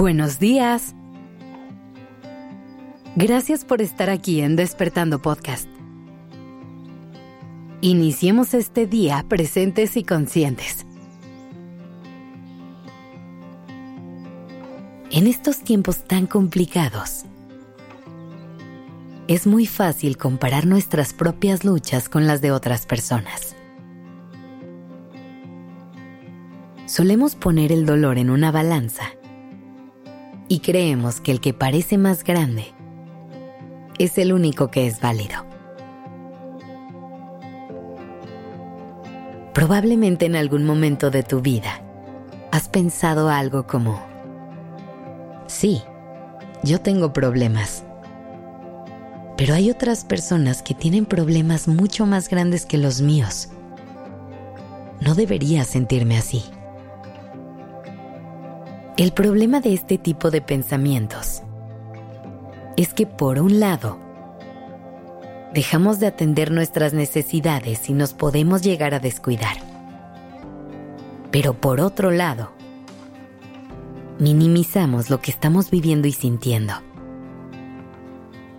Buenos días. Gracias por estar aquí en Despertando Podcast. Iniciemos este día presentes y conscientes. En estos tiempos tan complicados, es muy fácil comparar nuestras propias luchas con las de otras personas. Solemos poner el dolor en una balanza y creemos que el que parece más grande es el único que es válido. Probablemente en algún momento de tu vida has pensado algo como, sí, yo tengo problemas, pero hay otras personas que tienen problemas mucho más grandes que los míos. No debería sentirme así. El problema de este tipo de pensamientos es que por un lado, dejamos de atender nuestras necesidades y nos podemos llegar a descuidar. Pero por otro lado, minimizamos lo que estamos viviendo y sintiendo,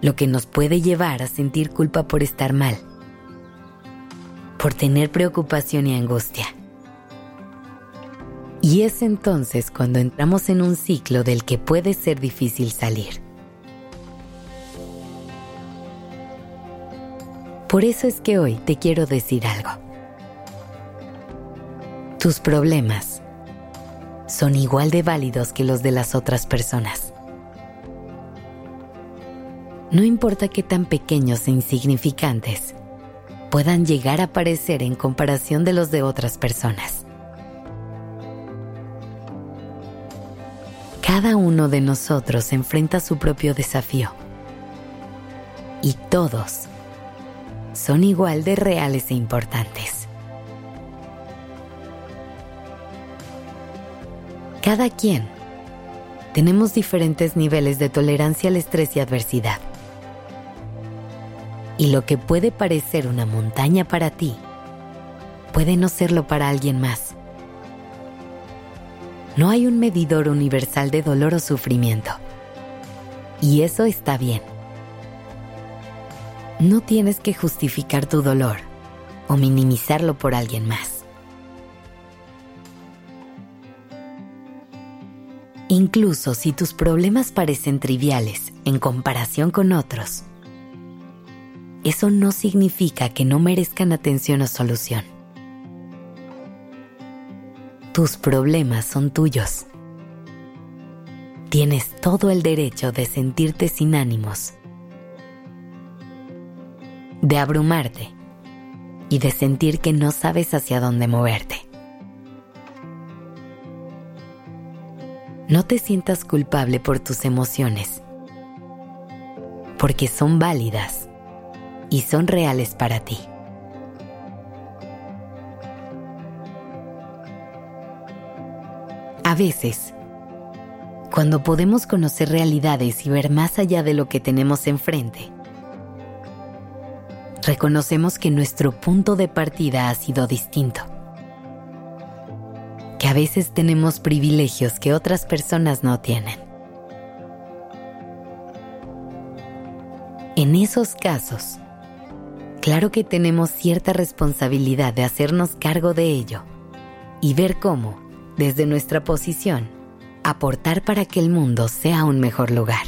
lo que nos puede llevar a sentir culpa por estar mal, por tener preocupación y angustia. Y es entonces cuando entramos en un ciclo del que puede ser difícil salir. Por eso es que hoy te quiero decir algo. Tus problemas son igual de válidos que los de las otras personas. No importa qué tan pequeños e insignificantes puedan llegar a parecer en comparación de los de otras personas. Cada uno de nosotros enfrenta su propio desafío. Y todos son igual de reales e importantes. Cada quien tenemos diferentes niveles de tolerancia al estrés y adversidad. Y lo que puede parecer una montaña para ti, puede no serlo para alguien más. No hay un medidor universal de dolor o sufrimiento. Y eso está bien. No tienes que justificar tu dolor o minimizarlo por alguien más. Incluso si tus problemas parecen triviales en comparación con otros, eso no significa que no merezcan atención o solución. Tus problemas son tuyos. Tienes todo el derecho de sentirte sin ánimos, de abrumarte y de sentir que no sabes hacia dónde moverte. No te sientas culpable por tus emociones, porque son válidas y son reales para ti. A veces, cuando podemos conocer realidades y ver más allá de lo que tenemos enfrente, reconocemos que nuestro punto de partida ha sido distinto, que a veces tenemos privilegios que otras personas no tienen. En esos casos, claro que tenemos cierta responsabilidad de hacernos cargo de ello y ver cómo, desde nuestra posición, aportar para que el mundo sea un mejor lugar.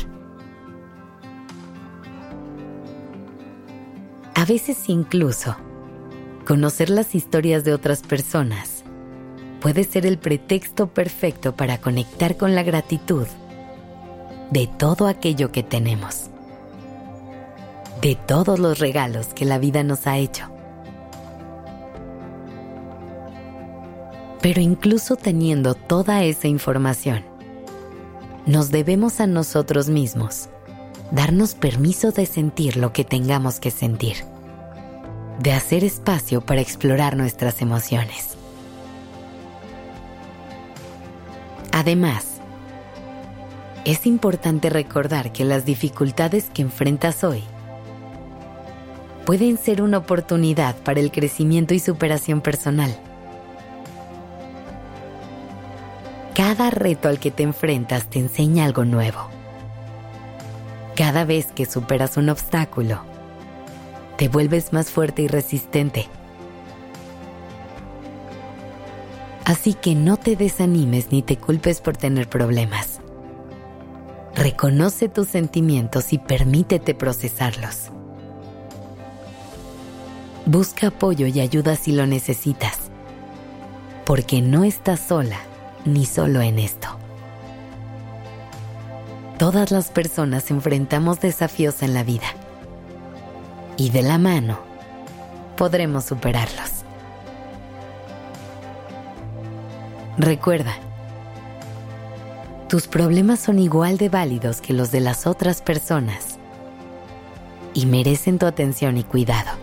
A veces incluso, conocer las historias de otras personas puede ser el pretexto perfecto para conectar con la gratitud de todo aquello que tenemos, de todos los regalos que la vida nos ha hecho. Pero incluso teniendo toda esa información, nos debemos a nosotros mismos darnos permiso de sentir lo que tengamos que sentir, de hacer espacio para explorar nuestras emociones. Además, es importante recordar que las dificultades que enfrentas hoy pueden ser una oportunidad para el crecimiento y superación personal cada reto al que te enfrentas te enseña algo nuevo. Cada vez que superas un obstáculo, te vuelves más fuerte y resistente. Así que no te desanimes ni te culpes por tener problemas. Reconoce tus sentimientos y permítete procesarlos. Busca apoyo y ayuda si lo necesitas, porque no estás sola ni solo en esto. Todas las personas enfrentamos desafíos en la vida y de la mano podremos superarlos. Recuerda, tus problemas son igual de válidos que los de las otras personas y merecen tu atención y cuidado.